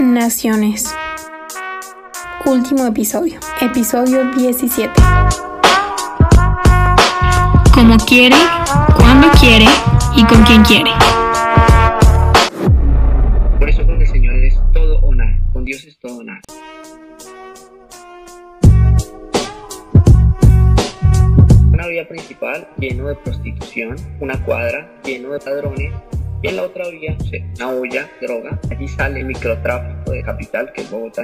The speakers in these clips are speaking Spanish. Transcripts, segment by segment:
Naciones. Último episodio. Episodio 17. Como quiere, cuando quiere y con quien quiere. Por eso con el Señor es todo o nada. Con Dios es todo o nada. Una vía principal lleno de prostitución, una cuadra lleno de ladrones y en la otra vía, una olla, droga. Allí sale el microtráfico de capital, que es Bogotá.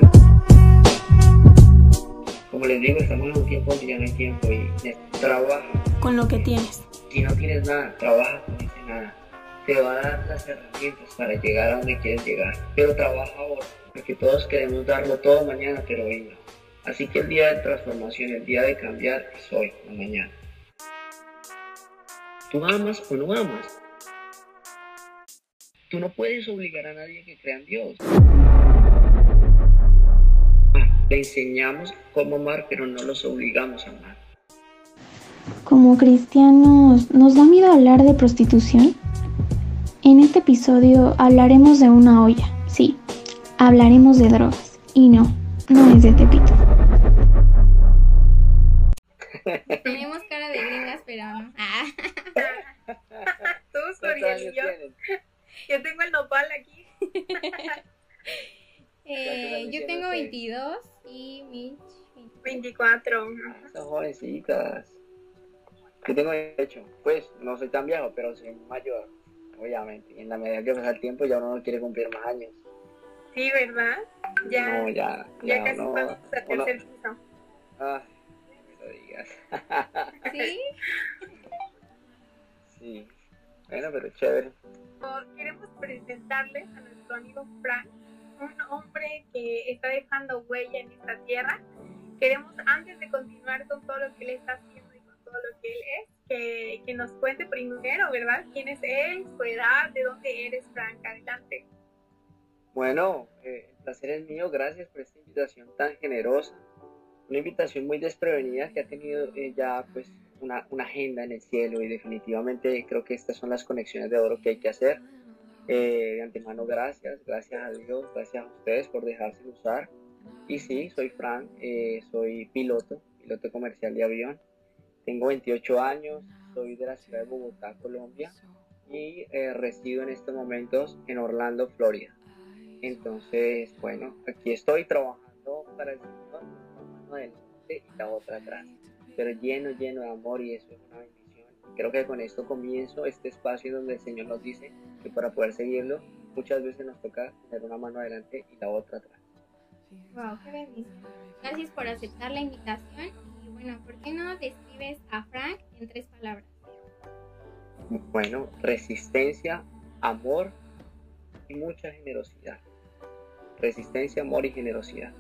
Como les digo, estamos en un tiempo donde ya no hay tiempo y trabaja. Con lo que tienes. Si no tienes nada, trabaja con ese nada. Te va a dar las herramientas para llegar a donde quieres llegar. Pero trabaja ahora, porque todos queremos darlo todo mañana, pero hoy no. Así que el día de transformación, el día de cambiar es hoy, no mañana. ¿Tú amas o no amas? Tú no puedes obligar a nadie que crea en Dios. Le enseñamos cómo amar, pero no los obligamos a amar. Como cristianos, ¿nos da miedo hablar de prostitución? En este episodio hablaremos de una olla, sí, hablaremos de drogas. Y no, no es de Tepito. Tenemos cara de gringas, pero no. Ah. Tú, Suriel, yo tengo el nopal aquí. eh, yo tengo 22 y Mitch 24. Son jovencitas. Yo tengo 28. Pues no soy tan viejo, pero soy mayor, obviamente. Y en la medida que pasa el tiempo ya uno no quiere cumplir más años. Sí, ¿verdad? Ya, no, ya, ya, ya casi no, vamos a tercer piso. Ah, no lo digas. ¿Sí? Sí. Bueno, pero chévere. Queremos presentarles a nuestro amigo Frank, un hombre que está dejando huella en esta tierra. Queremos, antes de continuar con todo lo que él está haciendo y con todo lo que él es, que, que nos cuente primero, ¿verdad? ¿Quién es él, su edad, de dónde eres, Frank? Adelante. Bueno, eh, el placer es mío. Gracias por esta invitación tan generosa. Una invitación muy desprevenida que ha tenido eh, ya, pues, una, una, agenda en el cielo y definitivamente creo que estas son las conexiones de oro que hay que hacer. Eh, de antemano, gracias, gracias a Dios, gracias a ustedes por dejarse usar. Y sí, soy Frank, eh, soy piloto, piloto comercial de avión. Tengo 28 años, soy de la ciudad de Bogotá, Colombia, y eh, resido en estos momentos en Orlando, Florida. Entonces, bueno, aquí estoy trabajando para el Señor, una mano adelante y la otra atrás pero lleno, lleno de amor y eso es una bendición. Creo que con esto comienzo este espacio donde el Señor nos dice que para poder seguirlo muchas veces nos toca tener una mano adelante y la otra atrás. Wow, qué bendición. Gracias por aceptar la invitación y bueno, ¿por qué no describes a Frank en tres palabras? Bueno, resistencia, amor y mucha generosidad. Resistencia, amor y generosidad.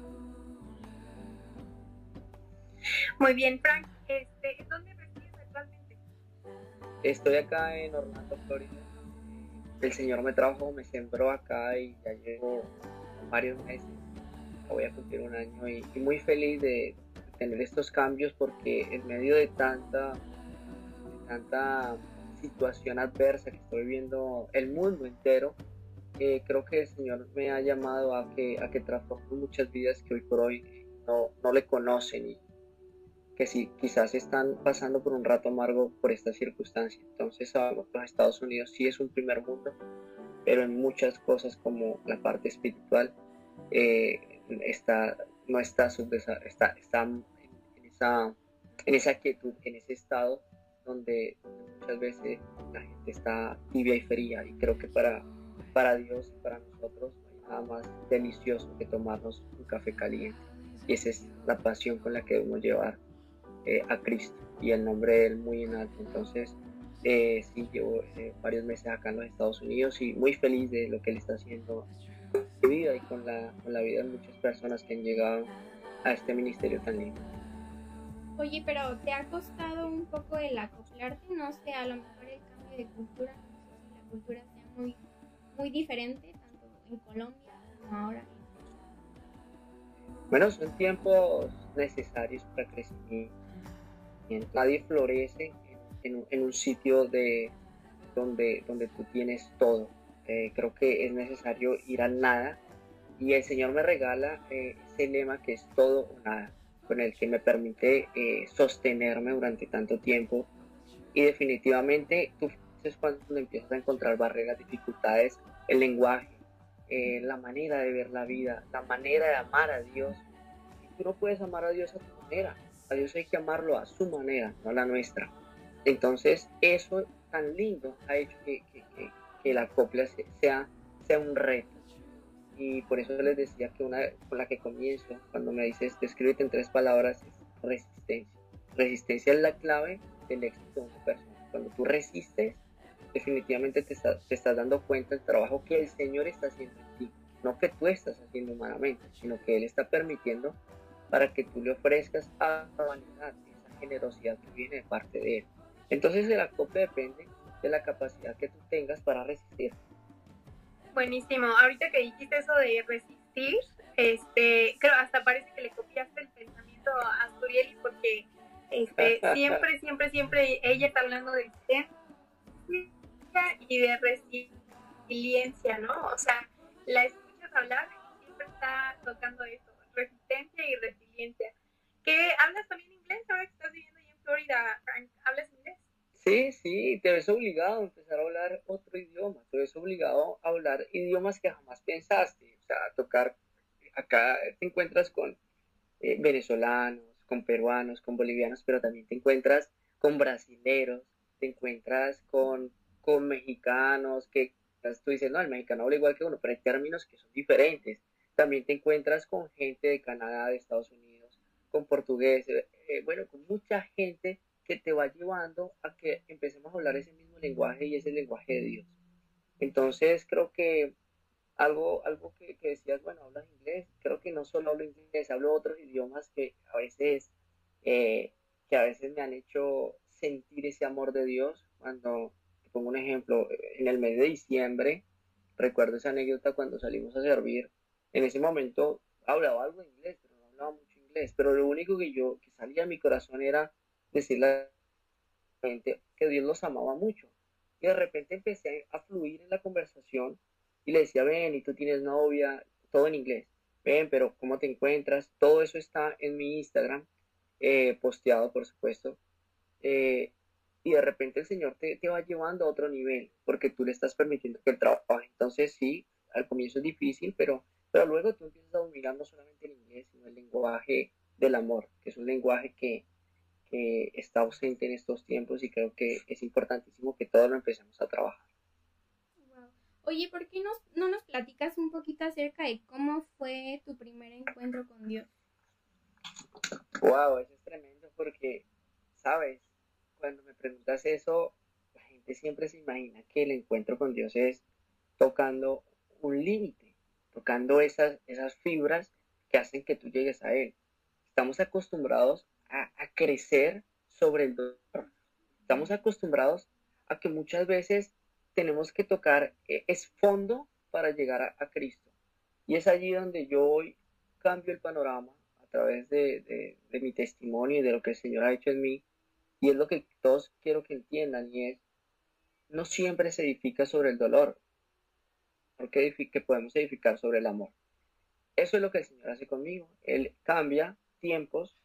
Muy bien, Frank. Este, ¿Dónde resides actualmente? Estoy acá en Orlando, Florida. El Señor me trajo, me sembró acá y ya llevo varios meses. Voy a cumplir un año y, muy feliz de tener estos cambios porque en medio de tanta, tanta situación adversa que estoy viendo el mundo entero, eh, creo que el Señor me ha llamado a que, a que transforme muchas vidas que hoy por hoy no, no le conocen y, que si quizás están pasando por un rato amargo por esta circunstancia. Entonces sabemos que los Estados Unidos sí es un primer mundo, pero en muchas cosas como la parte espiritual eh, está, no está, está, está en, esa, en esa quietud, en ese estado donde muchas veces la gente está tibia y fría y creo que para, para Dios y para nosotros no hay nada más delicioso que tomarnos un café caliente y esa es la pasión con la que debemos llevar eh, a Cristo y el nombre de Él muy en alto. Entonces, eh, sí, llevo eh, varios meses acá en los Estados Unidos y muy feliz de lo que Él está haciendo con mi vida y con la, con la vida de muchas personas que han llegado a este ministerio tan lindo. Oye, pero ¿te ha costado un poco el acoplarte? No sé, a lo mejor el cambio de cultura, no sé si la cultura sea muy, muy diferente, tanto en Colombia como ahora. Bueno, son tiempos necesarios para crecimiento Nadie florece en, un sitio de, donde, donde tú tienes todo. Eh, creo que es necesario ir al nada Y el Señor me regala eh, ese lema que es todo o nada, con el que me permite eh, sostenerme durante tanto tiempo. Y definitivamente tú es cuando empiezas a encontrar barreras, dificultades, el lenguaje, la manera de ver la vida, la manera de amar a Dios. Tú no puedes amar a Dios a tu manera. A Dios hay que amarlo a su manera, no a la nuestra. Entonces, eso tan lindo ha hecho que, que, que, la copla sea, sea un reto. Y por eso les decía que una con la que comienzo, cuando me dices, descríbete en tres palabras, es resistencia. Resistencia es la clave del éxito de una persona. Cuando tú resistes, definitivamente te, te estás dando cuenta del trabajo que el Señor está haciendo en ti. No que tú estás haciendo humanamente, sino que Él está permitiendo para que tú le ofrezcas a la humanidad esa generosidad que viene de parte de Él. Entonces el acople depende de la capacidad que tú tengas para resistir. Buenísimo. Ahorita que dijiste eso de resistir, este, creo hasta parece que le copiaste el pensamiento a Surieli porque este, siempre, siempre, siempre ella está hablando de y de resiliencia, ¿no? O sea, la escuchas hablar y siempre está tocando eso, resistencia y resiliencia. ¿Qué hablas también inglés ahora que estás viviendo ahí en Florida, Frank? ¿Hablas inglés? Sí, sí, te ves obligado a empezar a hablar otro idioma, te ves obligado a hablar idiomas que jamás pensaste, o sea, a tocar, acá te encuentras con eh, venezolanos, con peruanos, con bolivianos, pero también te encuentras con brasileros, te encuentras con, con mexicanos, que tú dices, no, el mexicano habla igual que uno, pero hay términos que son diferentes. También te encuentras con gente de Canadá, de Estados Unidos, con portugués, eh, bueno, con mucha gente que te va llevando a que empecemos a hablar ese mismo lenguaje y ese lenguaje de Dios. Entonces creo que algo, algo que, decías, bueno, hablas inglés, creo que no solo hablo inglés, hablo otros idiomas que a veces, eh, que a veces me han hecho sentir ese amor de Dios. Cuando, pongo un ejemplo, en el mes de diciembre, recuerdo esa anécdota cuando salimos a servir, en ese momento hablaba algo de inglés, pero no hablaba mucho inglés, pero lo único que yo, que salía de mi corazón era decirle a la gente que Dios los amaba mucho. Y de repente empecé a fluir en la conversación y le decía, ven, y tú tienes novia, todo en inglés. Ven, pero ¿cómo te encuentras? Todo eso está en mi Instagram, eh, posteado, por supuesto. Eh, y de repente el Señor te, te, va llevando a otro nivel, porque tú le estás permitiendo que él trabaje. Entonces sí, al comienzo es difícil, pero, pero luego tú empiezas a dominar no solamente el inglés, sino el lenguaje del amor, que es un lenguaje que, que está ausente en estos tiempos y creo que es importantísimo que todos lo empecemos a trabajar. Oye, ¿por qué no, no nos platicas un poquito acerca de cómo fue tu primer encuentro con Dios? Wow, eso es tremendo porque, sabes, cuando me preguntas eso, la gente siempre se imagina que el encuentro con Dios es tocando un límite, tocando esas, esas fibras que hacen que tú llegues a Él. Estamos acostumbrados a, crecer sobre el dolor. Estamos acostumbrados a que muchas veces tenemos que tocar e, es fondo para llegar a, Cristo. Y es allí donde yo hoy cambio el panorama a través de, de, mi testimonio y de lo que el Señor ha hecho en mí. Y es lo que todos quiero que entiendan y es, no siempre se edifica sobre el dolor, porque que podemos edificar sobre el amor. Eso es lo que el Señor hace conmigo. Él cambia tiempos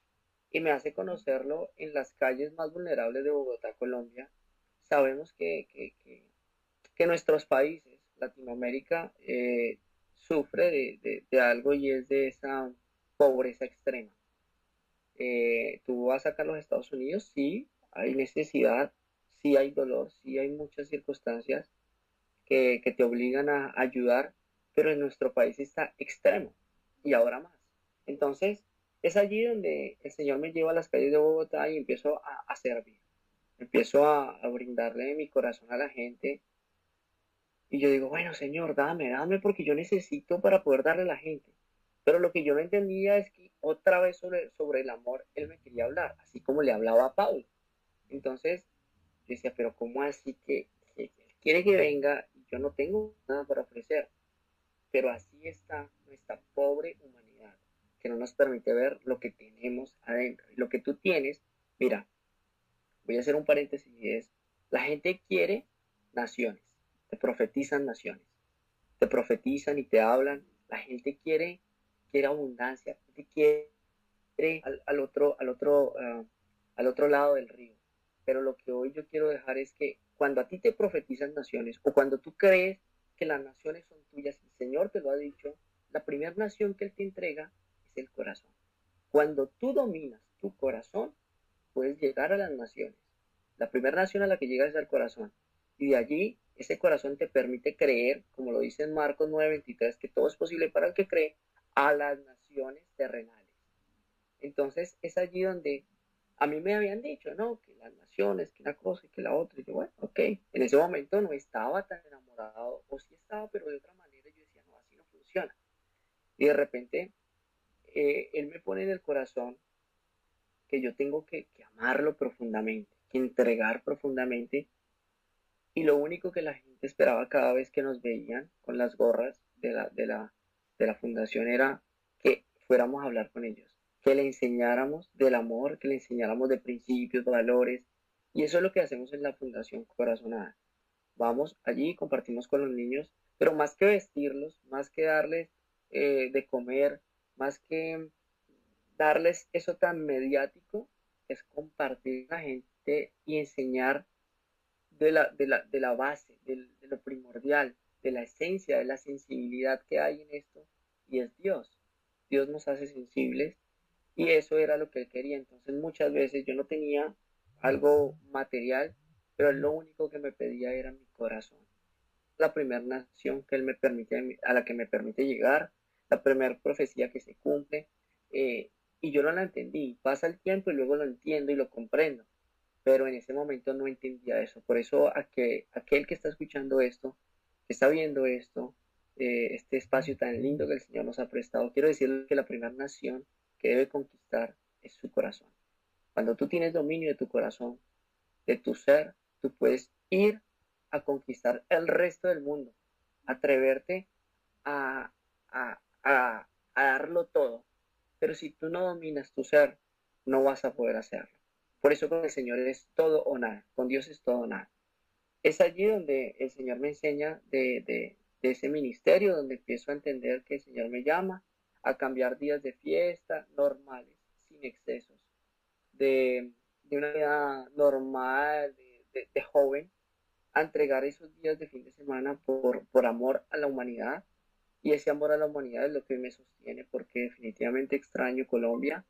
y me hace conocerlo en las calles más vulnerables de Bogotá, Colombia. Sabemos que, que, que, nuestros países, Latinoamérica, eh, sufre de, de, algo y es de esa pobreza extrema. Eh, tú vas acá a los Estados Unidos, sí, hay necesidad, sí hay dolor, sí hay muchas circunstancias que, que te obligan a ayudar, pero en nuestro país está extremo y ahora más. Entonces, es allí donde el Señor me lleva a las calles de Bogotá y empiezo a, servir. Empiezo a, brindarle mi corazón a la gente. Y yo digo, bueno, Señor, dame, dame porque yo necesito para poder darle a la gente. Pero lo que yo no entendía es que otra vez sobre, sobre el amor Él me quería hablar, así como le hablaba a Pablo. Entonces, yo decía, pero ¿cómo así que, que quiere que venga yo no tengo nada para ofrecer? Pero así está nuestra pobre humanidad que no nos permite ver lo que tenemos adentro. Lo que tú tienes, mira, voy a hacer un paréntesis es, la gente quiere naciones, te profetizan naciones, te profetizan y te hablan, La gente quiere, quiere abundancia, la gente quiere al, otro, al, otro, ah, al otro lado del río. Pero lo que hoy yo quiero dejar es que cuando a ti te profetizan naciones o cuando tú crees que las naciones son tuyas, el Señor te lo ha dicho, la primera nación que Él te entrega el corazón. Cuando tú dominas tu corazón, puedes llegar a las naciones. La primera nación a la que llegas es al corazón. Y de allí, ese corazón te permite creer, como lo dice en Marcos 9:23, que todo es posible para el que cree, a las naciones terrenales. Entonces, es allí donde a mí me habían dicho, no, que las naciones, que una cosa y que la otra. Y yo, bueno, ok. En ese momento no estaba tan enamorado, o sí estaba, pero de otra manera yo decía, no, así no funciona. Y de repente, eh, él me pone en el corazón que yo tengo que, amarlo profundamente, que entregar profundamente. Y lo único que la gente esperaba cada vez que nos veían con las gorras de la, de la, de la fundación era que fuéramos a hablar con ellos, que le enseñáramos del amor, que le enseñáramos de principios, valores. Y eso es lo que hacemos en la Fundación Corazonada. Vamos allí, compartimos con los niños, pero más que vestirlos, más que darles eh, de comer, más que darles eso tan mediático, es compartir la gente y enseñar de la, de la, de la base, de, lo primordial, de la esencia, de la sensibilidad que hay en esto, y es Dios. Dios nos hace sensibles y eso era lo que él quería. Entonces muchas veces yo no tenía algo material, pero lo único que me pedía era mi corazón. La primera nación que él me permite, a la que me permite llegar, la primera profecía que se cumple, eh, y yo no la entendí. Pasa el tiempo y luego lo entiendo y lo comprendo, pero en ese momento no entendía eso. Por eso a que, aquel que está escuchando esto, que está viendo esto, eh, este espacio tan lindo que el Señor nos ha prestado, quiero decirle que la primera nación que debe conquistar es su corazón. Cuando tú tienes dominio de tu corazón, de tu ser, tú puedes ir a conquistar el resto del mundo, atreverte a, darlo todo. Pero si tú no dominas tu ser, no vas a poder hacerlo. Por eso con el Señor es todo o nada, con Dios es todo o nada. Es allí donde el Señor me enseña de, ese ministerio, donde empiezo a entender que el Señor me llama a cambiar días de fiesta normales, sin excesos, de, una vida normal, de, joven, a entregar esos días de fin de semana por amor a la humanidad, y ese amor a la humanidad es lo que me sostiene porque definitivamente extraño Colombia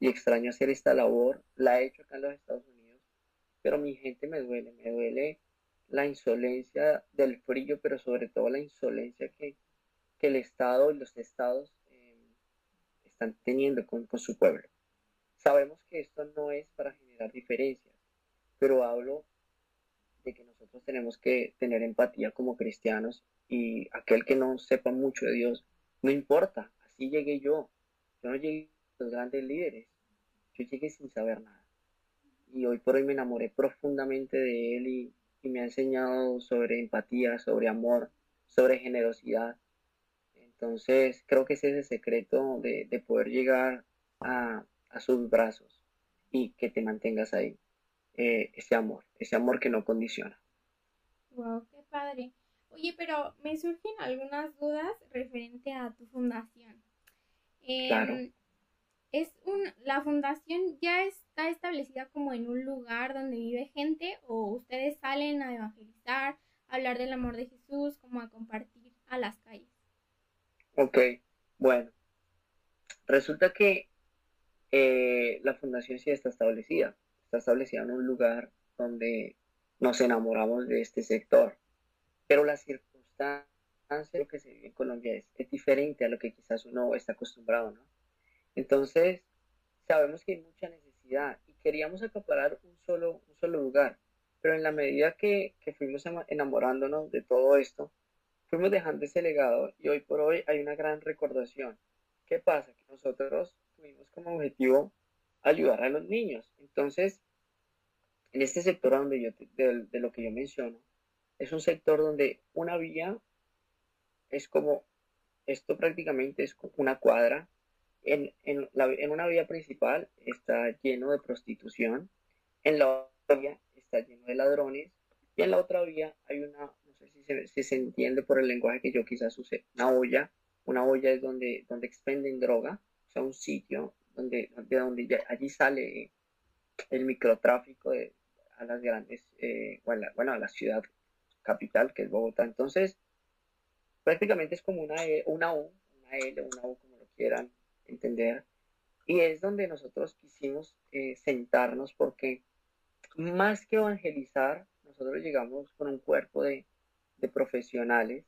y extraño hacer esta labor. La he hecho acá en los Estados Unidos, pero mi gente me duele, me duele la insolencia del frío, pero sobre todo la insolencia que, el Estado y los estados eh, están teniendo con, con su pueblo. Sabemos que esto no es para generar diferencias, pero hablo de que nosotros tenemos que tener empatía como cristianos y aquel que no sepa mucho de Dios, no importa, así llegué yo. Yo no llegué a los grandes líderes, yo llegué sin saber nada. Y hoy por hoy me enamoré profundamente de Él y, me ha enseñado sobre empatía, sobre amor, sobre generosidad. Entonces creo que ese es el secreto de, poder llegar a, sus brazos y que te mantengas ahí. Eh, ese amor, ese amor que no condiciona. Wow, qué padre. Oye, pero me surgen algunas dudas referente a tu fundación. Em, es un, ¿La fundación ya está establecida como en un lugar donde vive gente o ustedes salen a evangelizar, a hablar del amor de Jesús, como a compartir a las calles? Ok, bueno. Resulta que eh, la fundación sí está establecida. Está establecida en un lugar donde nos enamoramos de este sector pero la circunstancia que se vive en Colombia es, diferente a lo que quizás uno está acostumbrado, ¿no? Entonces, sabemos que hay mucha necesidad y queríamos acaparar un solo, un solo lugar, pero en la medida que, que fuimos enamorándonos de todo esto, fuimos dejando ese legado y hoy por hoy hay una gran recordación. ¿Qué pasa? Que nosotros tuvimos como objetivo ayudar a los niños. Entonces, en este sector donde yo, de lo que yo menciono, es un sector donde una vía es como, esto prácticamente es una cuadra. En, en, una vía principal está lleno de prostitución, en la otra vía está lleno de ladrones y en la otra vía hay una, no sé si se, entiende por el lenguaje que yo quizás use, una olla una olla es donde, donde expenden droga, o sea, un sitio donde, donde, allí sale el microtráfico de, a las grandes, eh, bueno, a la ciudad capital que es Bogotá. Entonces, prácticamente es como una, e, una U, una L, una U, como lo quieran entender. Y es donde nosotros quisimos eh, sentarnos porque más que evangelizar, nosotros llegamos con un cuerpo de, de profesionales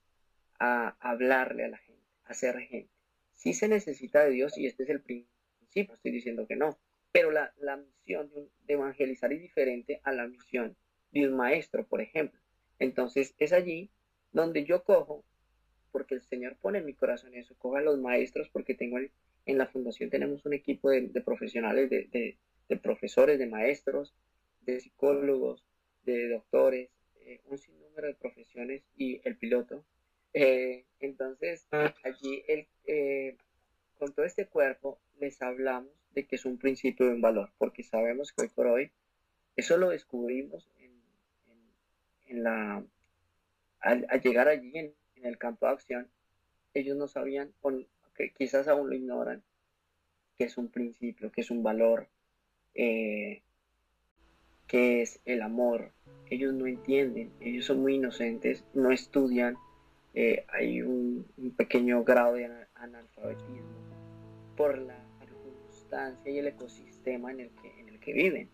a hablarle a la gente, a ser gente. Sí se necesita de Dios y este es el principio, estoy diciendo que no, pero la, la misión de, de, evangelizar es diferente a la misión de un maestro, por ejemplo. Entonces es allí donde yo cojo, porque el Señor pone en mi corazón eso, cojo a los maestros, porque tengo en la fundación tenemos un equipo de, profesionales, de, de, profesores, de maestros, de psicólogos, de doctores, eh, un sinnúmero de profesiones y el piloto. Eh, entonces, allí el, eh, con todo este cuerpo les hablamos de que es un principio de un valor, porque sabemos que hoy por hoy eso lo descubrimos en, la, al, llegar allí en, el campo de acción, ellos no sabían, o que quizás aún lo ignoran, que es un principio, que es un valor, eh, que es el amor. Ellos no entienden, ellos son muy inocentes, no estudian, eh, hay un, pequeño grado de analfabetismo por la y el ecosistema en el que, en el que viven.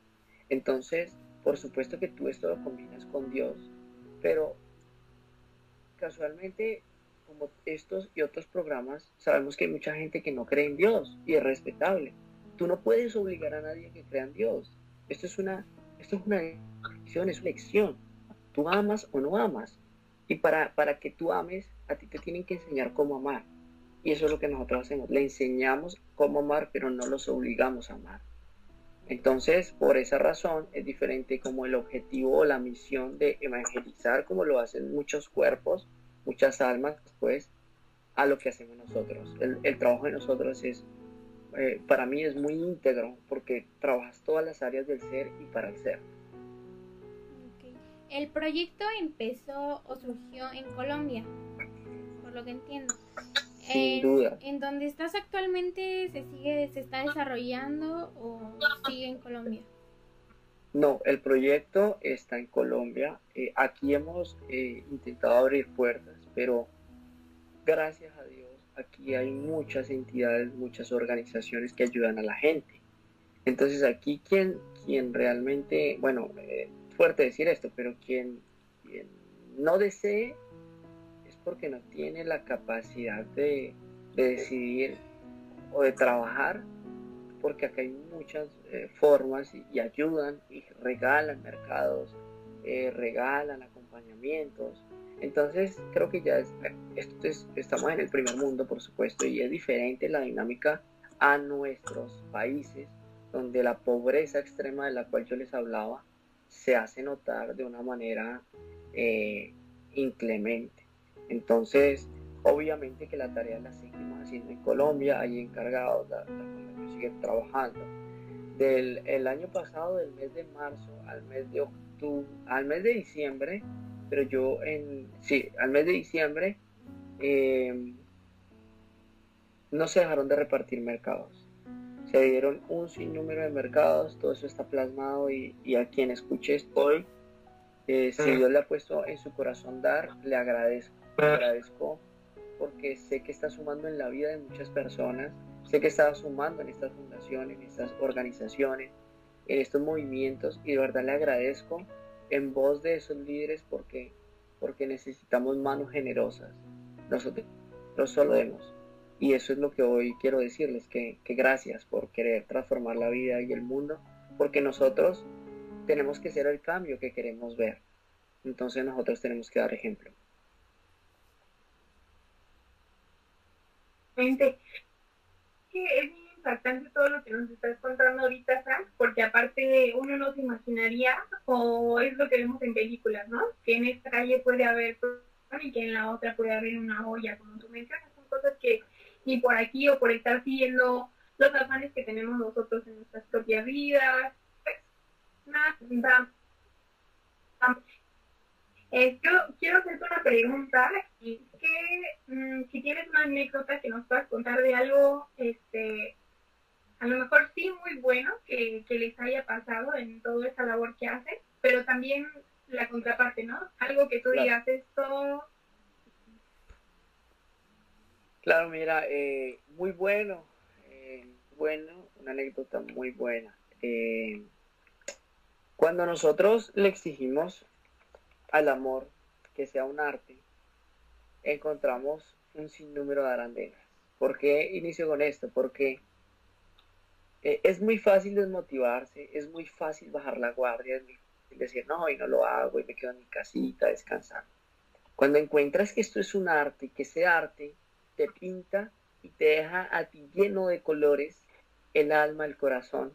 Entonces, por supuesto que tú esto lo combinas con Dios, pero casualmente, como estos y otros programas, sabemos que hay mucha gente que no cree en Dios y es respetable. Tú no puedes obligar a nadie a que crea en Dios. Esto es una, esto es una elección, es una elección. Tú amas o no amas. Y para, para que tú ames, a ti te tienen que enseñar cómo amar. Y eso es lo que nosotros hacemos. Le enseñamos cómo amar, pero no los obligamos a amar. Entonces, por esa razón, es diferente como el objetivo o la misión de evangelizar, como lo hacen muchos cuerpos, muchas almas, pues, a lo que hacemos nosotros. El, trabajo de nosotros es, eh, para mí es muy íntegro, porque trabajas todas las áreas del ser y para el ser. El proyecto empezó o surgió en Colombia, por lo que entiendo. Sin duda. ¿En donde estás actualmente se sigue, se está desarrollando o sigue en Colombia? No, el proyecto está en Colombia. Eh, aquí hemos eh, intentado abrir puertas, pero gracias a Dios aquí hay muchas entidades, muchas organizaciones que ayudan a la gente. Entonces aquí quien, quien realmente, bueno, eh, fuerte decir esto, pero quien, quien no desee porque no tiene la capacidad de, decidir o de trabajar, porque acá hay muchas eh, formas y, ayudan y regalan mercados, eh, regalan acompañamientos. Entonces creo que ya es, esto estamos en el primer mundo, por supuesto, y es diferente la dinámica a nuestros países, donde la pobreza extrema de la cual yo les hablaba se hace notar de una manera eh, inclemente. Entonces, obviamente que la tarea la seguimos haciendo en Colombia, hay encargados, la, la sigue trabajando. Del el año pasado, del mes de marzo al mes de octubre, al mes de diciembre, pero yo en, sí, al mes de diciembre, em, no se dejaron de repartir mercados. Se dieron un sinnúmero de mercados, todo eso está plasmado y, a quien escuche hoy, eh, si Dios le ha puesto en su corazón dar, le agradezco agradezco porque sé que está sumando en la vida de muchas personas, sé que está sumando en estas fundaciones, en estas organizaciones, en estos movimientos y de verdad le agradezco en voz de esos líderes porque, porque necesitamos manos generosas. Nosotros, solo demos. Y eso es lo que hoy quiero decirles, que, que gracias por querer transformar la vida y el mundo, porque nosotros tenemos que ser el cambio que queremos ver. Entonces nosotros tenemos que dar ejemplo. Que es muy impactante todo lo que nos estás contando ahorita, Frank, porque aparte uno no se imaginaría, o es lo que vemos en películas, ¿no? Que en esta calle puede haber y que en la otra puede haber una olla, como tú mencionas, son cosas que ni por aquí o por estar siguiendo los afanes que tenemos nosotros en nuestras propias vidas, pues, nada, Eh, yo quiero hacerte una pregunta y que mm, si tienes una anécdota que nos puedas contar de algo, este, a lo mejor sí muy bueno que, que les haya pasado en toda esa labor que hacen, pero también la contraparte, ¿no? Algo que tú digas esto. Claro, mira, eh, muy bueno, eh, bueno, una anécdota muy buena. Eh, cuando nosotros le exigimos al amor que sea un arte, encontramos un sinnúmero de arandelas. ¿Por qué inicio con esto? Porque eh, es muy fácil desmotivarse, es muy fácil bajar la guardia, es muy fácil decir, no, y no lo hago, y me quedo en mi casita descansando. Cuando encuentras que esto es un arte, que ese arte te pinta y te deja a ti lleno de colores el alma, el corazón,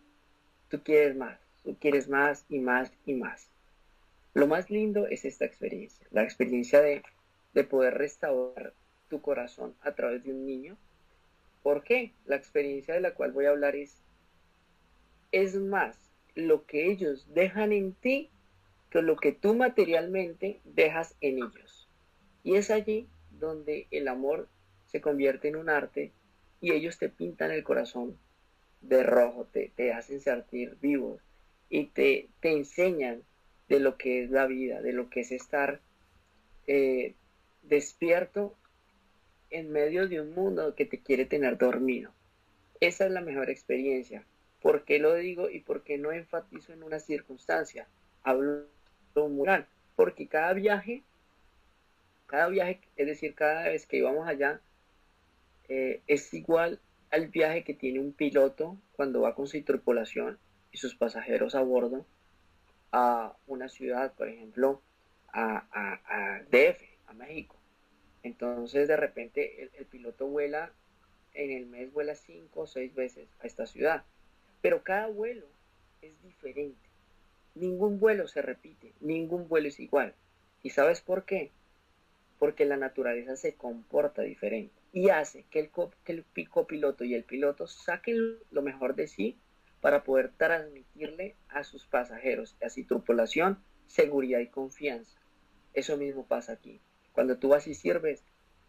tú quieres más, tú quieres más y más y más. Lo más lindo es esta experiencia, la experiencia de, de poder restaurar tu corazón a través de un niño. ¿Por qué? La experiencia de la cual voy a hablar es es más lo que ellos dejan en ti que lo que tú materialmente dejas en ellos. Y es allí donde el amor se convierte en un arte y ellos te pintan el corazón de rojo, te, te hacen sentir vivos y te, te, enseñan de lo que es la vida, de lo que es estar eh, despierto en medio de un mundo que te quiere tener dormido. Esa es la mejor experiencia. ¿Por qué lo digo y por qué no enfatizo en una circunstancia? Hablo moral, porque cada viaje, cada viaje, es decir, cada vez que íbamos allá, eh, es igual al viaje que tiene un piloto cuando va con su tripulación y sus pasajeros a bordo a una ciudad, por ejemplo, a, a, DF, a México. Entonces, de repente, el, el piloto vuela, en el mes vuela cinco o seis veces a esta ciudad pero cada vuelo es diferente. Ningún vuelo se repite, ningún vuelo es igual. ¿Y sabes por qué? Porque la naturaleza se comporta diferente y hace que el, que el copiloto y el piloto saquen lo mejor de sí para poder transmitirle a sus pasajeros y a su tripulación seguridad y confianza. Eso mismo pasa aquí. Cuando tú vas y sirves,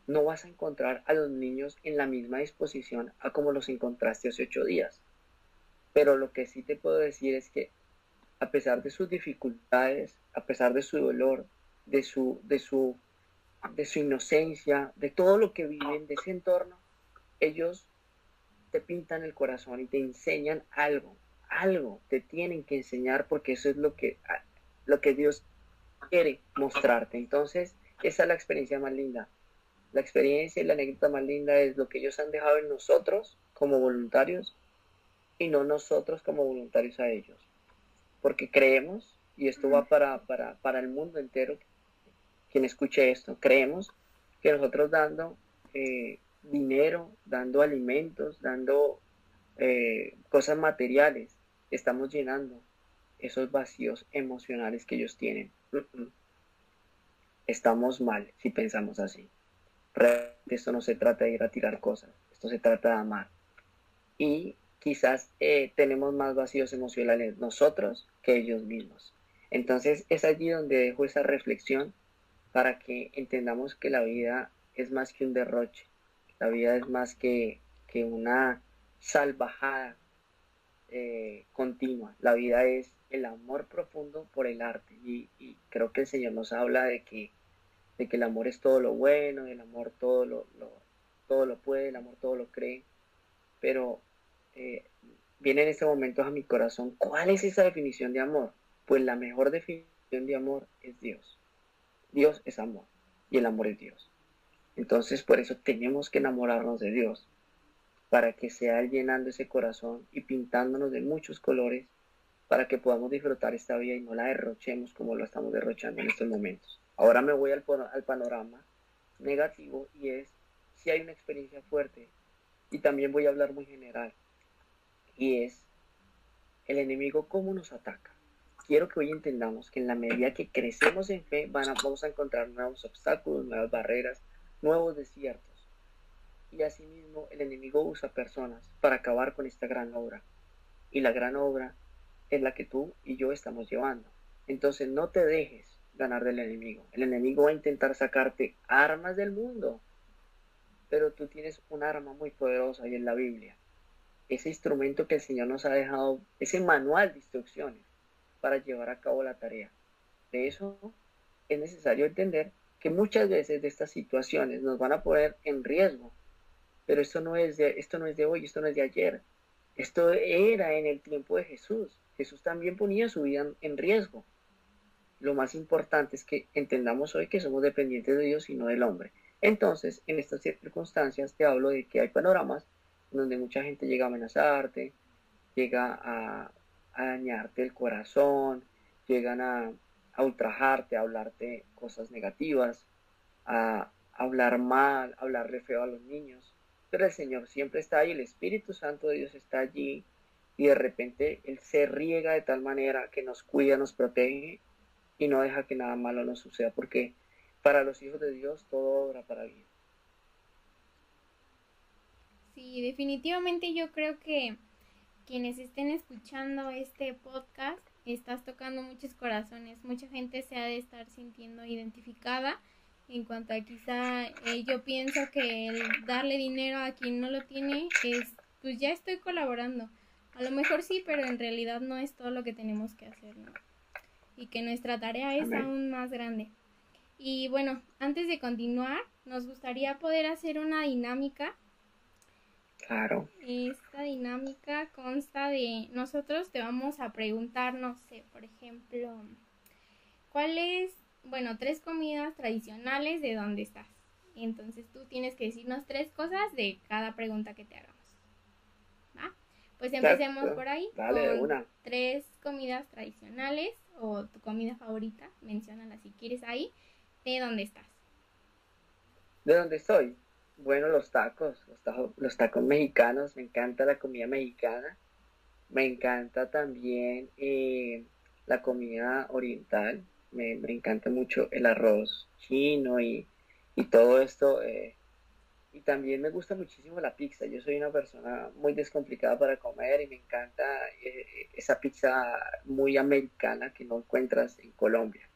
no vas a encontrar a los niños en la misma disposición a como los encontraste hace ocho días. Pero lo que sí te puedo decir es que a pesar de sus dificultades, a pesar de su dolor, de su, de su, de su inocencia, de todo lo que viven, de ese entorno, ellos te pintan el corazón y te enseñan algo, algo te tienen que enseñar porque eso es lo que, lo que Dios quiere mostrarte. Entonces, esa es la experiencia más linda. La experiencia y la anécdota más linda es lo que ellos han dejado en nosotros como voluntarios y no nosotros como voluntarios a ellos. Porque creemos, y esto va para, para, para el mundo entero, quien escuche esto, creemos que nosotros dando eh, dinero, dando alimentos, dando eh, cosas materiales, estamos llenando esos vacíos emocionales que ellos tienen. Estamos mal si pensamos así. Realmente esto no se trata de ir a tirar cosas, esto se trata de amar. Y quizás eh, tenemos más vacíos emocionales nosotros que ellos mismos. Entonces es allí donde dejo esa reflexión para que entendamos que la vida es más que un derroche, la vida es más que, que una salvajada eh, continua, la vida es el amor profundo por el arte y, creo que el Señor nos habla de que, de que el amor es todo lo bueno, el amor todo lo, todo lo puede, el amor todo lo cree, pero eh, viene en este momento a mi corazón, ¿cuál es esa definición de amor? Pues la mejor definición de amor es Dios. Dios es amor y el amor es Dios. Entonces por eso tenemos que enamorarnos de Dios, para que sea llenando ese corazón y pintándonos de muchos colores, para que podamos disfrutar esta vida y no la derrochemos como lo estamos derrochando en estos momentos. Ahora me voy al, al panorama negativo y es si hay una experiencia fuerte y también voy a hablar muy general y es el enemigo cómo nos ataca. Quiero que hoy entendamos que en la medida que crecemos en fe van a, vamos a encontrar nuevos obstáculos, nuevas barreras, nuevos desiertos. Y asimismo el enemigo usa personas para acabar con esta gran obra. Y la gran obra es la que tú y yo estamos llevando. Entonces no te dejes, ganar del enemigo. El enemigo va a intentar sacarte armas del mundo, pero tú tienes un arma muy poderosa y es la Biblia. Ese instrumento que el Señor nos ha dejado, ese manual de instrucciones para llevar a cabo la tarea. De eso es necesario entender que muchas veces de estas situaciones nos van a poner en riesgo, pero esto no es de, esto no es de hoy, esto no es de ayer. Esto era en el tiempo de Jesús. Jesús también ponía su vida en riesgo. Lo más importante es que entendamos hoy que somos dependientes de Dios y no del hombre. Entonces, en estas circunstancias te hablo de que hay panoramas donde mucha gente llega a amenazarte, llega a, dañarte el corazón, llegan a, a, ultrajarte, a hablarte cosas negativas, a, hablar mal, a hablarle feo a los niños. Pero el Señor siempre está ahí, el Espíritu Santo de Dios está allí y de repente Él se riega de tal manera que nos cuida, nos protege y no deja que nada malo nos suceda, porque para los hijos de Dios todo obra para bien. Sí, definitivamente yo creo que quienes estén escuchando este podcast, estás tocando muchos corazones, mucha gente se ha de estar sintiendo identificada en cuanto a quizá eh, yo pienso que el darle dinero a quien no lo tiene es, pues ya estoy colaborando. A lo mejor sí, pero en realidad no es todo lo que tenemos que hacer, ¿no? Y que nuestra tarea es aún más grande. Y bueno, antes de continuar, nos gustaría poder hacer una dinámica. Claro. Esta dinámica consta de nosotros te vamos a preguntar, no sé, por ejemplo, ¿cuál es bueno, tres comidas tradicionales de dónde estás. Entonces tú tienes que decirnos tres cosas de cada pregunta que te hagamos. ¿Va? Pues empecemos por ahí. Dale, una. Tres comidas tradicionales o tu comida favorita, menciónala si quieres ahí, de dónde estás. ¿De dónde estoy? Bueno, los tacos, los tacos, los tacos mexicanos, me encanta la comida mexicana, me encanta también eh, la comida oriental, me, encanta mucho el arroz chino y, todo esto. Eh, y también me gusta muchísimo la pizza. Yo soy una persona muy descomplicada para comer y me encanta eh, esa pizza muy americana que no encuentras en Colombia.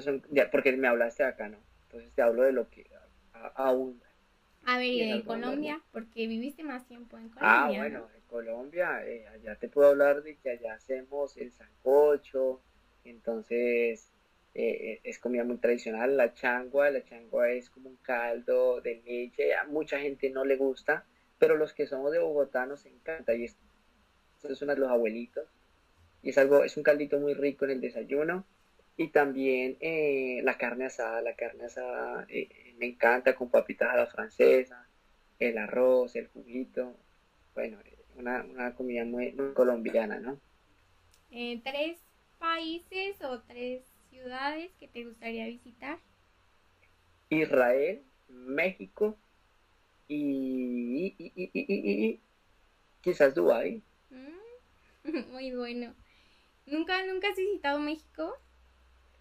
Son, porque me hablaste acá, ¿no? Entonces te hablo de lo que aún. A ver, ¿y de Colombia? Porque viviste más tiempo en ah, Colombia. Ah, bueno, en Colombia, allá te puedo hablar de que allá hacemos el sancocho, entonces, eh, eh, es comida muy tradicional. La changua, la changua es como un caldo de leche. A mucha gente no le gusta, pero los que somos de Bogotá nos encanta. Y esto es una de los abuelitos. Y es algo, es un caldito muy rico en el desayuno. Y también eh, la carne asada, la carne asada me encanta con papitas a la francesa, el arroz, el juguito. Bueno, una, una comida muy, muy colombiana, ¿no? tres países o tres ciudades que te gustaría visitar? Israel, México y, y, quizás Dubái. Mm, muy bueno. ¿Nunca, ¿Nunca has visitado México?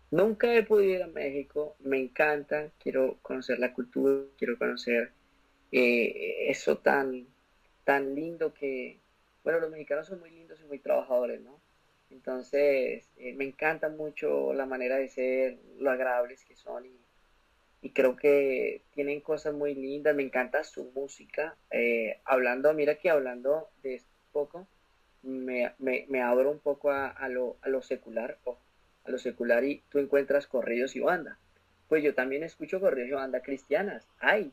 Nunca he podido ir a México, me encanta, quiero conocer la cultura, quiero conocer eh, eso tan, tan lindo que, bueno, los mexicanos son muy lindos y muy trabajadores, ¿no? Entonces, eh, me encanta mucho la manera de ser, lo agradables que son y, creo que tienen cosas muy lindas. Me encanta su música. Eh, hablando, mira que hablando de esto poco, me, me, abro un poco a, lo, a lo secular, a lo secular y tú encuentras corridos y banda. Pues yo también escucho corridos y banda cristianas. Ay,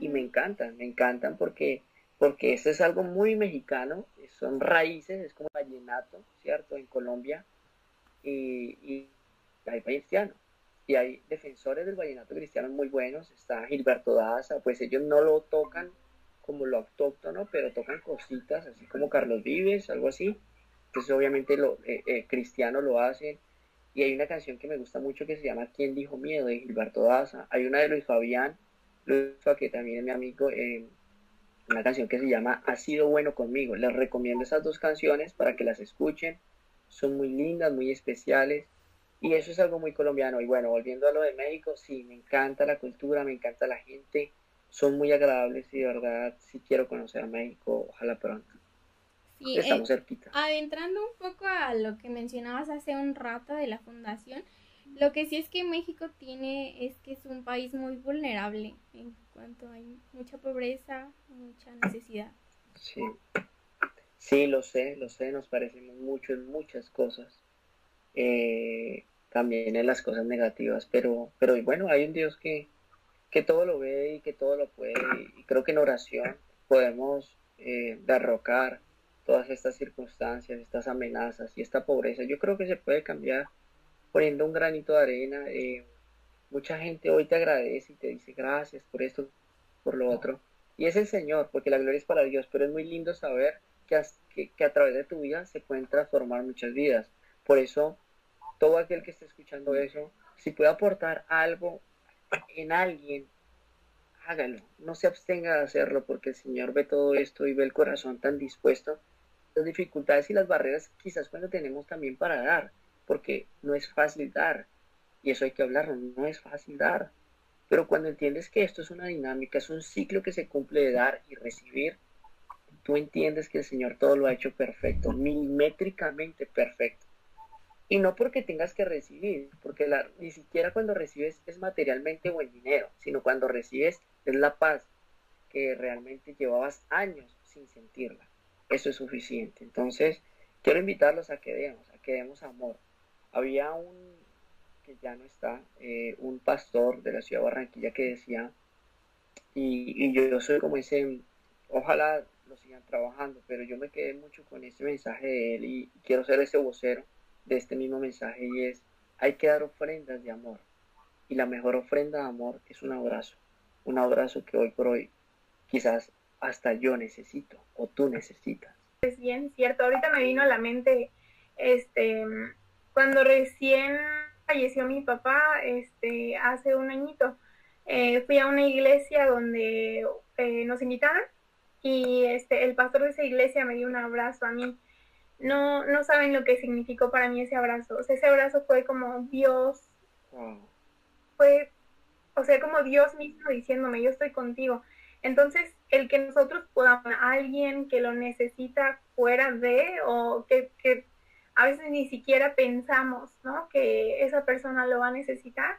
y me encantan, me encantan porque porque eso es algo muy mexicano, son raíces, es como vallenato, ¿cierto? En Colombia, y, y hay cristianos, y hay defensores del vallenato cristiano muy buenos, está Gilberto Daza, pues ellos no lo tocan como lo autóctono, pero tocan cositas, así como Carlos Vives, algo así, entonces obviamente lo eh, eh, cristiano lo hacen, y hay una canción que me gusta mucho que se llama ¿Quién dijo miedo? de Gilberto Daza, hay una de Luis Fabián, Luis que también es mi amigo, eh, una canción que se llama Ha sido bueno conmigo. Les recomiendo esas dos canciones para que las escuchen. Son muy lindas, muy especiales. Y eso es algo muy colombiano. Y bueno, volviendo a lo de México, sí, me encanta la cultura, me encanta la gente. Son muy agradables y de verdad sí quiero conocer a México. Ojalá pronto. Estamos eh, cerquita. Adentrando un poco a lo que mencionabas hace un rato de la fundación, Lo que sí es que México tiene es que es un país muy vulnerable en cuanto hay mucha pobreza, mucha necesidad. Sí, sí, lo sé, lo sé, nos parecemos mucho en muchas cosas. Eh, también en las cosas negativas, pero, pero bueno, hay un Dios que, que todo lo ve y que todo lo puede, y creo que en oración podemos eh, derrocar todas estas circunstancias, estas amenazas y esta pobreza. Yo creo que se puede cambiar poniendo un granito de arena. Eh, mucha gente hoy te agradece y te dice gracias por esto, por lo otro. Y es el Señor, porque la gloria es para Dios, pero es muy lindo saber que, que, que a través de tu vida se pueden transformar muchas vidas. Por eso todo aquel que esté escuchando eso, si puede aportar algo en alguien, hágalo. No se abstenga de hacerlo porque el Señor ve todo esto y ve el corazón tan dispuesto. Dificultades y las barreras quizás cuando tenemos también para dar, porque no es fácil dar. Y eso hay que hablarlo, no es fácil dar. Pero cuando entiendes que esto es una dinámica, es un ciclo que se cumple de dar y recibir, tú entiendes que el Señor todo lo ha hecho perfecto, milimétricamente perfecto. Y no porque tengas que recibir, porque ni siquiera cuando recibes es materialmente o en dinero, sino cuando recibes es la paz que realmente llevabas años sin sentirla. Eso es suficiente. Entonces, quiero invitarlos a que demos, a que demos amor. Había un, que ya no está, eh, un pastor de la ciudad de Barranquilla que decía, y, yo, yo soy como ese, ojalá lo sigan trabajando, pero yo me quedé mucho con ese mensaje de él y quiero ser ese vocero de este mismo mensaje y es, hay que dar ofrendas de amor. Y la mejor ofrenda de amor es un abrazo. Un abrazo que hoy por hoy quizás hasta yo necesito o tú necesitas. Es bien cierto. Ahorita me vino a la mente, este, cuando recién falleció mi papá, este, hace un añito, eh, fui a una iglesia donde eh, nos invitaron y este, el pastor de esa iglesia me dio un abrazo a mí no, no saben lo que significó para mí ese abrazo. O sea, ese abrazo fue como Dios, fue, o sea, como Dios mismo diciéndome, yo estoy contigo. Entonces, el que nosotros podamos alguien que lo necesita fuera de, o que, que a veces ni siquiera pensamos, ¿no? Que esa persona lo va a necesitar,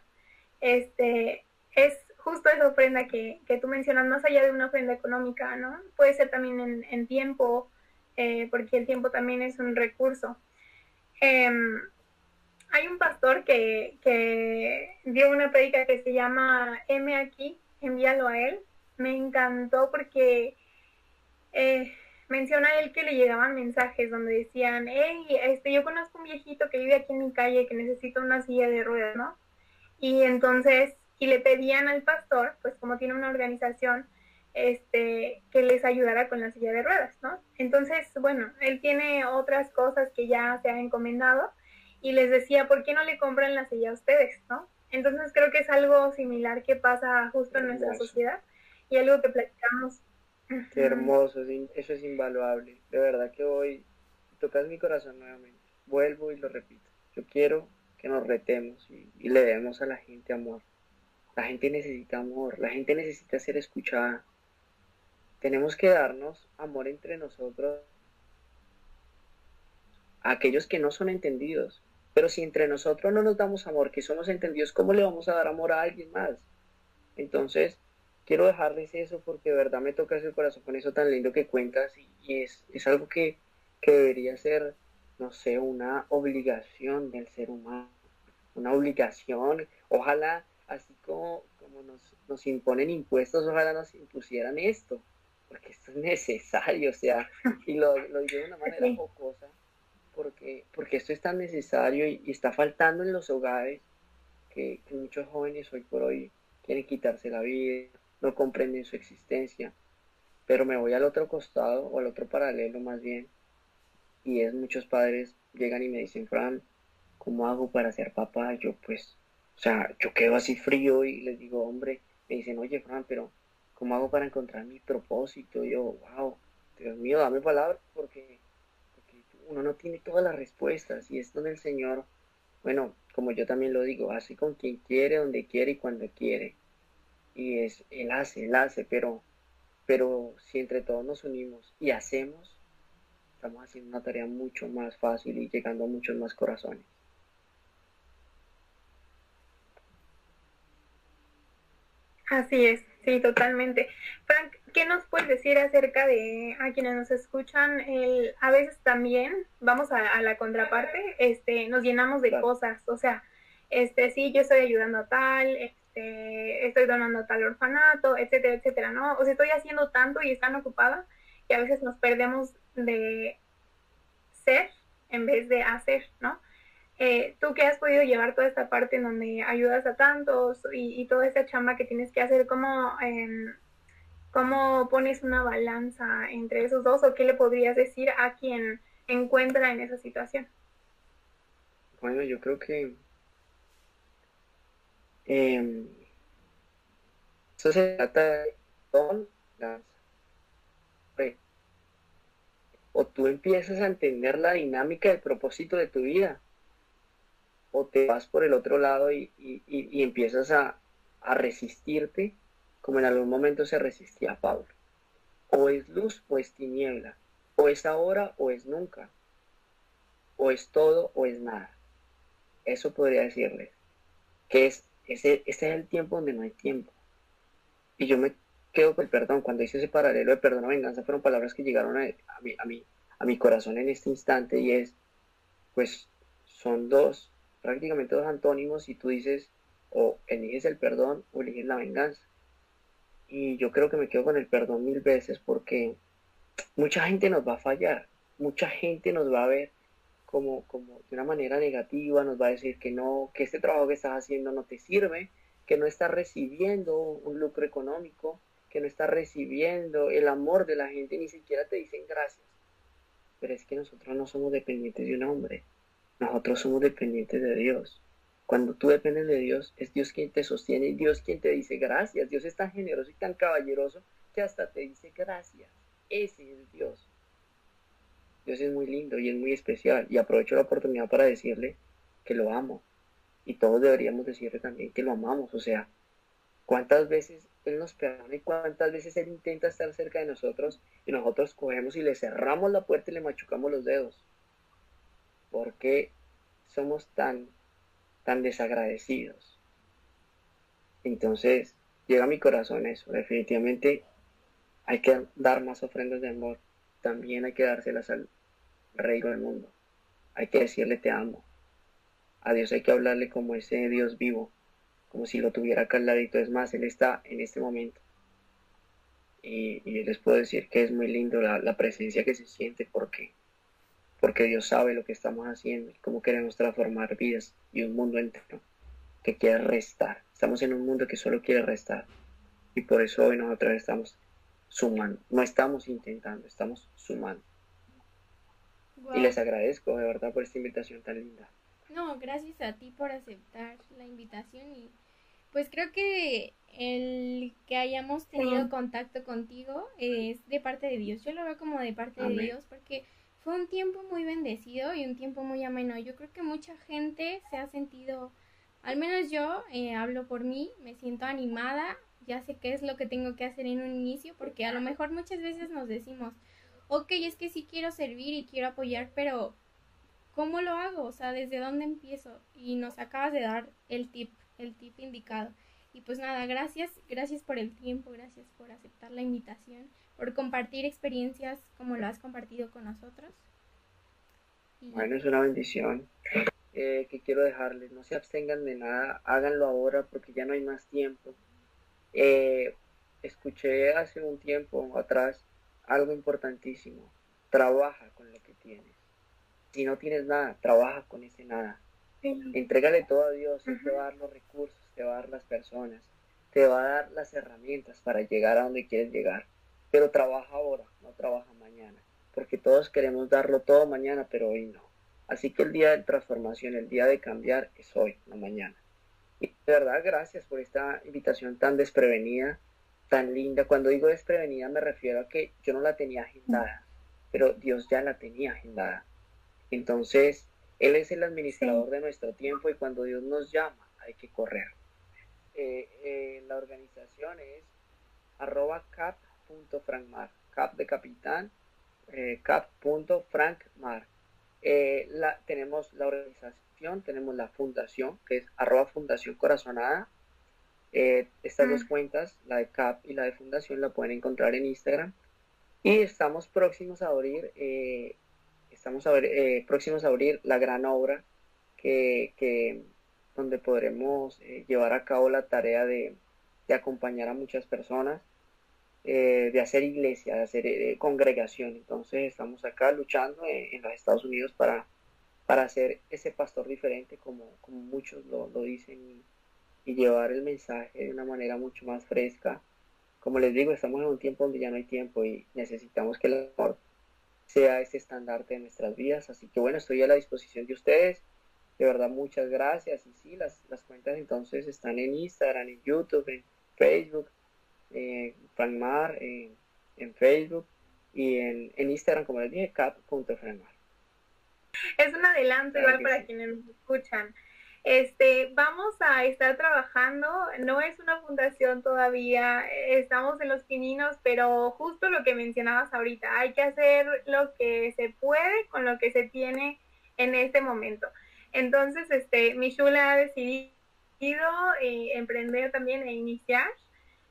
este, es justo esa ofrenda que, que tú mencionas, más allá de una ofrenda económica, ¿no? Puede ser también en, tiempo, eh, porque el tiempo también es un recurso. Em, hay un pastor que, que, dio una predica que se llama M aquí, envíalo a él. Me encantó porque eh, menciona él que le llegaban mensajes donde decían, hey, este, yo conozco un viejito que vive aquí en mi calle que necesita una silla de ruedas, ¿no? Y entonces, y le pedían al pastor, pues como tiene una organización, este, que les ayudara con la silla de ruedas, ¿no? Entonces, bueno, él tiene otras cosas que ya se han encomendado y les decía, ¿por qué no le compran la silla a ustedes, ¿no? Entonces creo que es algo similar que pasa justo en nuestra sociedad y algo que platicamos. Qué hermoso, eso es invaluable. De verdad que hoy tocas mi corazón nuevamente. Vuelvo y lo repito. Yo quiero que nos retemos y, y le demos a la gente amor. La gente necesita amor, la gente necesita ser escuchada tenemos que darnos amor entre nosotros a aquellos que no son entendidos. Pero si entre nosotros no nos damos amor, que somos entendidos, ¿cómo le vamos a dar amor a alguien más? Entonces, quiero dejarles eso porque de verdad me toca el corazón con eso tan lindo que cuentas y, es, es, algo que, que, debería ser, no sé, una obligación del ser humano. Una obligación, ojalá, así como, como nos, nos imponen impuestos, ojalá nos impusieran esto porque esto es necesario, o sea, y lo, lo digo de una manera jocosa, porque, porque esto es tan necesario y, está faltando en los hogares que, muchos jóvenes hoy por hoy quieren quitarse la vida, no comprenden su existencia, pero me voy al otro costado o al otro paralelo más bien, y es muchos padres llegan y me dicen, Fran, ¿cómo hago para ser papá? Yo pues, o sea, yo quedo así frío y les digo, hombre, me dicen, oye, Fran, pero ¿Cómo hago para encontrar mi propósito? Yo, wow, Dios mío, dame palabras porque, uno no tiene todas las respuestas y es donde el Señor, bueno, como yo también lo digo, hace con quien quiere, donde quiere y cuando quiere y es el hace, el hace, pero, pero si entre todos nos unimos y hacemos, estamos haciendo una tarea mucho más fácil y llegando a muchos más corazones. Así es, sí, totalmente. Frank, ¿qué nos puedes decir acerca de a quienes nos escuchan? El, a veces también, vamos a, la contraparte, este, nos llenamos de cosas, o sea, este, sí, yo estoy ayudando a tal, eh, este, estoy donando tal orfanato, etcétera, etcétera, ¿no? O sea, estoy haciendo tanto y están ocupada que a veces nos perdemos de ser en vez de hacer, ¿no? Eh, tú que has podido llevar toda esta parte en donde ayudas a tantos y, toda esa chamba que tienes que hacer, ¿cómo, em, ¿cómo pones una balanza entre esos dos o qué le podrías decir a quien encuentra en esa situación? Bueno, yo creo que eso se trata de las o tú empiezas a entender la dinámica del propósito de tu vida, o te vas por el otro lado y, empiezas a, a, resistirte como en algún momento se resistía Pablo. O es luz o es tiniebla, o es ahora o es nunca, o es todo o es nada. Eso podría decirles, que es, ese, es el tiempo donde no hay tiempo. Y yo me quedo con el perdón. Cuando hice ese paralelo de perdón o venganza, fueron palabras que llegaron a, a, mi, a, mi, a mi corazón en este instante y es, pues son dos, prácticamente dos antónimos y tú dices, o eliges el perdón o eliges la venganza. Y yo creo que me quedo con el perdón mil veces porque mucha gente nos va a fallar, mucha gente nos va a ver como, como de una manera negativa, nos va a decir que no, que este trabajo que estás haciendo no te sirve, que no estás recibiendo un lucro económico, que no estás recibiendo el amor de la gente, ni siquiera te dicen gracias. Pero es que nosotros no somos dependientes de un hombre, nosotros somos dependientes de Dios. Cuando tú dependes de Dios, es Dios quien te sostiene y Dios quien te dice gracias. Dios es tan generoso y tan caballeroso que hasta te dice gracias. Ese es Dios. Dios es muy lindo y es muy especial. Y aprovecho la oportunidad para decirle que lo amo. Y todos deberíamos decirle también que lo amamos. O sea, ¿cuántas veces él nos perdona y cuántas veces Él intenta estar cerca de nosotros y nosotros cogemos y le cerramos la puerta y le machucamos los dedos. ¿Por qué somos tan, tan desagradecidos? Entonces, llega a mi corazón eso. Definitivamente hay que dar más ofrendas de amor. También hay que dárselas al rey del mundo. Hay que decirle te amo. A Dios hay que hablarle como ese Dios vivo como si lo tuviera acá al ladito. Es más, Él está en este momento. Y, les puedo decir que es muy lindo la, presencia que se siente porque, porque Dios sabe lo que estamos haciendo y cómo queremos transformar vidas y un mundo entero que quiere restar. Estamos en un mundo que solo quiere restar. Y por eso hoy nosotros estamos sumando. No estamos intentando, estamos sumando. Y les agradezco de verdad por esta invitación tan linda. No, gracias a ti por aceptar la invitación y pues creo que el que hayamos tenido contacto contigo es de parte de Dios. Yo lo veo como de parte de Dios porque fue un tiempo muy bendecido y un tiempo muy ameno. Yo creo que mucha gente se ha sentido, al menos yo eh, hablo por mí, me siento animada, ya sé qué es lo que tengo que hacer en un inicio porque a lo mejor muchas veces nos decimos, ok, es que sí quiero servir y quiero apoyar, pero ¿cómo lo hago? O sea, ¿desde dónde empiezo? Y nos acabas de dar el tip el tip indicado. Y pues nada, gracias, gracias por el tiempo, gracias por aceptar la invitación, por compartir experiencias como lo has compartido con nosotros. Bueno, es una bendición. Eh, que quiero dejarles, no se abstengan de nada, háganlo ahora porque ya no hay más tiempo. Eh, escuché hace un tiempo atrás algo importantísimo, trabaja con lo que tienes. Si no tienes nada, trabaja con ese nada. Entrégale todo a Dios, Él te va a dar los recursos, te va a dar las personas, te va a dar las herramientas para llegar a donde quieres llegar. Pero trabaja ahora, no trabaja mañana, porque todos queremos darlo todo mañana, pero hoy no. Así que el día de transformación, el día de cambiar es hoy, no mañana. Y de verdad, gracias por esta invitación tan desprevenida, tan linda. Cuando digo desprevenida me refiero a que yo no la tenía agendada, pero Dios ya la tenía agendada. Entonces, él es el administrador de nuestro tiempo y cuando Dios nos llama hay que correr. Eh, eh, la organización es arroba cap.frankmar, cap de capitán, eh, cap.frankmar. Eh, la, tenemos la organización, tenemos la fundación, que es arroba fundación corazonada, Eh, estas dos Mm. cuentas, la de CAP y la de Fundación, la pueden encontrar en Instagram. Y estamos próximos a abrir, eh, estamos a ver- eh, próximos a abrir la gran obra que, que- donde podremos llevar a cabo la tarea de, de acompañar a muchas personas, de hacer iglesia, de hacer congregación. Entonces estamos acá luchando en, en los Estados Unidos para, para ser ese pastor diferente, como, muchos lo, dicen, y, llevar el mensaje de una manera mucho más fresca. Como les digo, estamos en un tiempo donde ya no hay tiempo y necesitamos que el amor sea ese estandarte de nuestras vidas. Así que bueno, estoy a la disposición de ustedes. De verdad, muchas gracias. Y sí, las, las cuentas entonces están en Instagram, en YouTube, en Facebook, eh, Frank Mar, en, en Facebook y en, en Instagram, como les dije, cap.frankmar. Es un adelanto igual para quienes nos escuchan. Este, vamos a estar trabajando, no es una fundación todavía, estamos en los pininos, pero justo lo que mencionabas ahorita, hay que hacer lo que se puede con lo que se tiene en este momento. Entonces, este, Michula ha decidido eh, emprender también e iniciar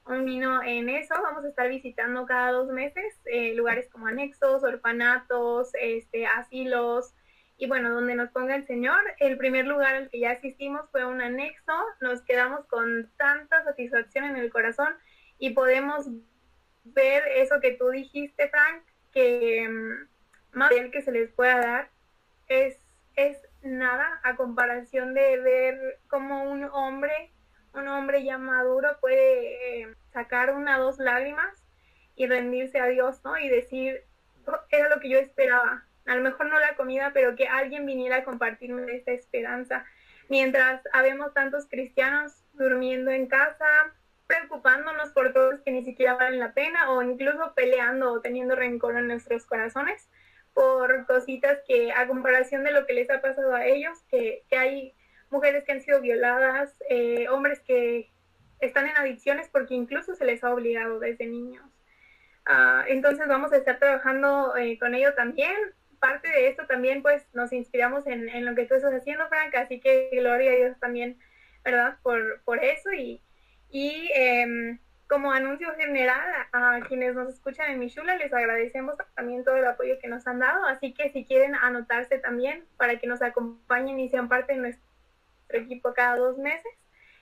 un vino en eso. Vamos a estar visitando cada dos meses eh, lugares como anexos, orfanatos, este, asilos, y bueno, donde nos ponga el Señor. El primer lugar al que ya asistimos fue un anexo, nos quedamos con tanta satisfacción en el corazón y podemos ver eso que tú dijiste, Frank, que mm, más del que se les pueda dar es, es nada a comparación de ver cómo un hombre, un hombre ya maduro puede eh, sacar una o dos lágrimas y rendirse a Dios, ¿no? Y decir, "Oh, era lo que yo esperaba, a lo mejor no la comida, pero que alguien viniera a compartirme esta esperanza. Mientras habemos tantos cristianos durmiendo en casa, preocupándonos por cosas que ni siquiera valen la pena o incluso peleando o teniendo rencor en nuestros corazones por cositas que a comparación de lo que les ha pasado a ellos, que, que hay mujeres que han sido violadas, eh, hombres que están en adicciones porque incluso se les ha obligado desde niños. Ah, entonces vamos a estar trabajando eh, con ello también. Parte de esto también pues nos inspiramos en, en, lo que tú estás haciendo, Frank, así que gloria a Dios también, ¿verdad? Por, por eso y, y eh, como anuncio general a, a quienes nos escuchan en Michula, les agradecemos también todo el apoyo que nos han dado, así que si quieren anotarse también para que nos acompañen y sean parte de nuestro equipo cada dos meses,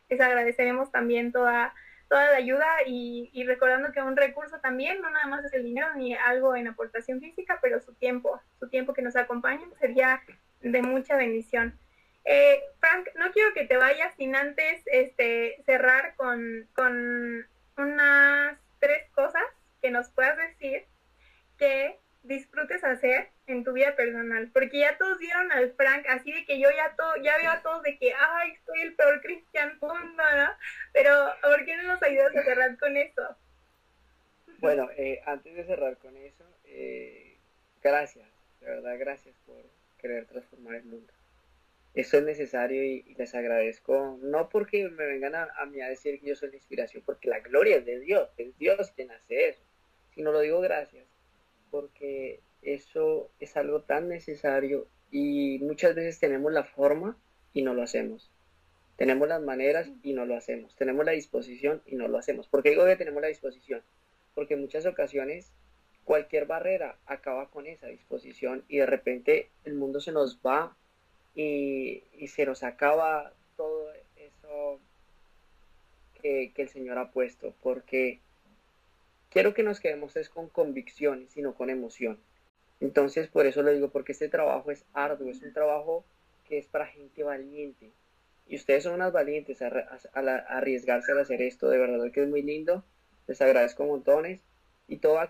les agradeceremos también toda toda la ayuda y, y, recordando que un recurso también no nada más es el dinero ni algo en aportación física, pero su tiempo, su tiempo que nos acompaña sería de mucha bendición. Eh, Frank, no quiero que te vayas sin antes este, cerrar con, con unas tres cosas que nos puedas decir que disfrutes hacer en tu vida personal, porque ya todos vieron al Frank así de que yo ya todo, ya veo a todos de que ay soy el peor cristiano ¿no? Pero ¿por qué no nos ayudas a cerrar con eso? Bueno, eh, antes de cerrar con eso, eh, gracias, de verdad gracias por querer transformar el mundo. Eso es necesario y, y les agradezco, no porque me vengan a, a, mí a decir que yo soy la inspiración, porque la gloria es de Dios, es Dios quien hace eso, sino lo digo gracias, porque eso es algo tan necesario y muchas veces tenemos la forma y no lo hacemos. Tenemos las maneras y no lo hacemos. Tenemos la disposición y no lo hacemos. ¿Por qué digo que tenemos la disposición? Porque en muchas ocasiones cualquier barrera acaba con esa disposición y de repente el mundo se nos va y, y se nos acaba todo eso que, que el Señor ha puesto. Porque quiero que nos quedemos es con convicción, sino con emoción. Entonces, por eso lo digo, porque este trabajo es arduo, es un trabajo que es para gente valiente. Y ustedes son unas valientes a, a, a, arriesgarse a hacer esto, de verdad que es muy lindo. Les agradezco montones. Y todo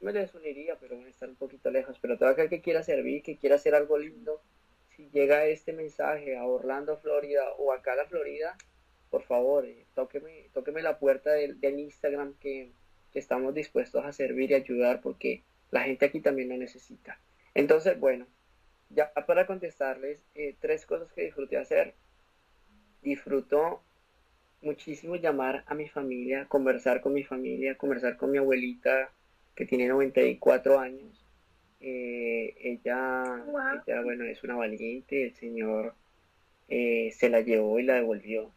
me les uniría, pero van a estar un poquito lejos. Pero todo aquel que quiera servir, que quiera hacer algo lindo, si llega este mensaje a Orlando, Florida o acá a la Florida, por favor, eh, tóqueme, tóqueme la puerta del, del Instagram que, que estamos dispuestos a servir y ayudar porque la gente aquí también lo necesita. Entonces, bueno, ya para contestarles, eh, tres cosas que disfruté hacer. Disfruto muchísimo llamar a mi familia, conversar con mi familia, conversar con mi abuelita que tiene 94 años. Eh, ella, wow. ella, bueno, es una valiente, el Señor eh, se la llevó y la devolvió.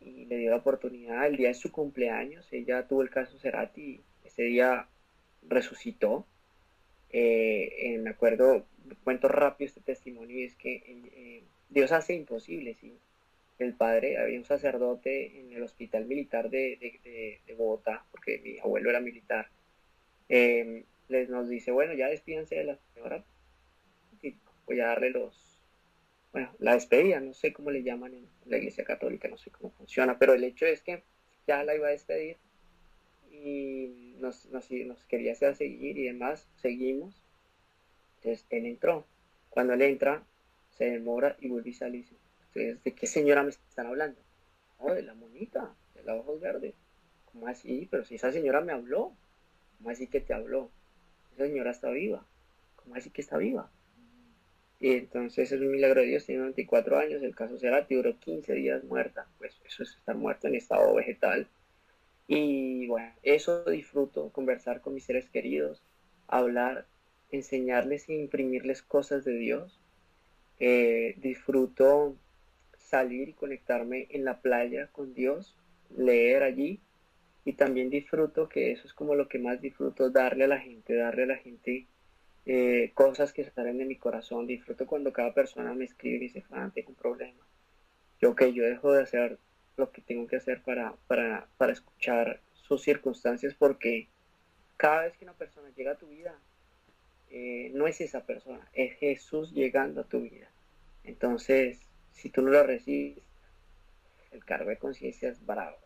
y le dio la oportunidad. El día de su cumpleaños, ella tuvo el caso Cerati ese día resucitó. Eh, me acuerdo, cuento rápido este testimonio y es que eh, Dios hace imposible, ¿sí? El padre, había un sacerdote en el hospital militar de, de, Bogotá, porque mi abuelo era militar. Eh, les nos dice, bueno, ya despídense de la señora, voy a darle los, bueno, la despedida, no sé cómo le llaman en la iglesia católica, no sé cómo funciona, pero el hecho es que ya la iba a despedir y nos, nos, quería seguir y demás, seguimos. Entonces él entró. Cuando él entra, se demora y vuelve y sale Entonces, ¿de qué señora me están hablando? Oh, de la monita, de los ojos verdes. ¿Cómo así? Pero si esa señora me habló, ¿cómo así que te habló? Esa señora está viva. ¿Cómo así que está viva? Y entonces es un milagro de Dios, tiene 94 años, el caso será, duró 15 días muerta, pues eso es estar muerto en estado vegetal. Y bueno, eso disfruto, conversar con mis seres queridos, hablar, enseñarles e imprimirles cosas de Dios. Disfruto salir y conectarme en la playa con Dios, leer allí. Y también disfruto, que eso es como lo que más disfruto, darle a la gente, darle a la gente eh, cosas que salen de mi corazón. Disfruto cuando cada persona me escribe y dice, Fran, tengo un problema. Yo que yo dejo de hacer lo que tengo que hacer para, para, para escuchar sus circunstancias porque cada vez que una persona llega a tu vida, eh, no es esa persona, es Jesús llegando a tu vida. Entonces, si tú no lo recibes, el cargo de conciencia es bravo.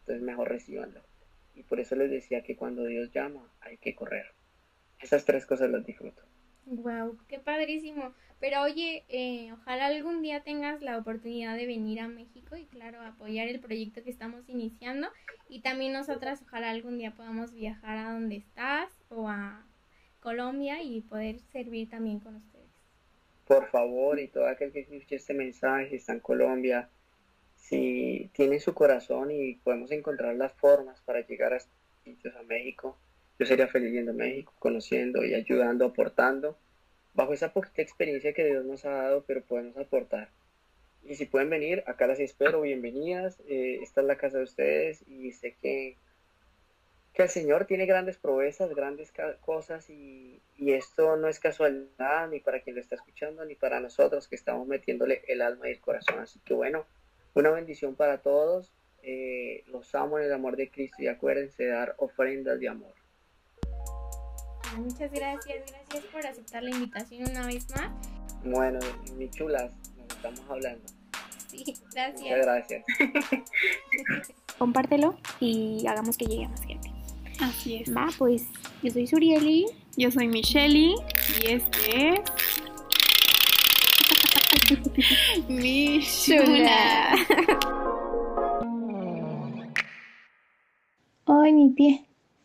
Entonces, mejor recibanlo. Y por eso les decía que cuando Dios llama, hay que correr. Esas tres cosas las disfruto. Wow, qué padrísimo. Pero oye, eh, ojalá algún día tengas la oportunidad de venir a México y claro, apoyar el proyecto que estamos iniciando. Y también nosotras, ojalá algún día podamos viajar a donde estás o a Colombia y poder servir también con ustedes. Por favor, y todo aquel que escuche este mensaje está en Colombia, si tiene su corazón y podemos encontrar las formas para llegar a sitios a México, yo sería feliz viendo México, conociendo y ayudando, aportando, bajo esa poquita experiencia que Dios nos ha dado, pero podemos aportar. Y si pueden venir, acá las espero, bienvenidas. Eh, esta es la casa de ustedes y sé que, que el Señor tiene grandes proezas, grandes cosas y, y, esto no es casualidad ni para quien lo está escuchando ni para nosotros que estamos metiéndole el alma y el corazón. Así que bueno, una bendición para todos. Eh, los amo en el amor de Cristo y acuérdense de dar ofrendas de amor. Muchas gracias, gracias por aceptar la invitación una vez más. Bueno, mi chulas, nos estamos hablando. Sí, gracias. Muchas gracias. Compártelo y hagamos que llegue a más gente. Así es. Va, pues yo soy Surieli. Yo soy Michelle y este es. Mi chula. Ay, mi pie.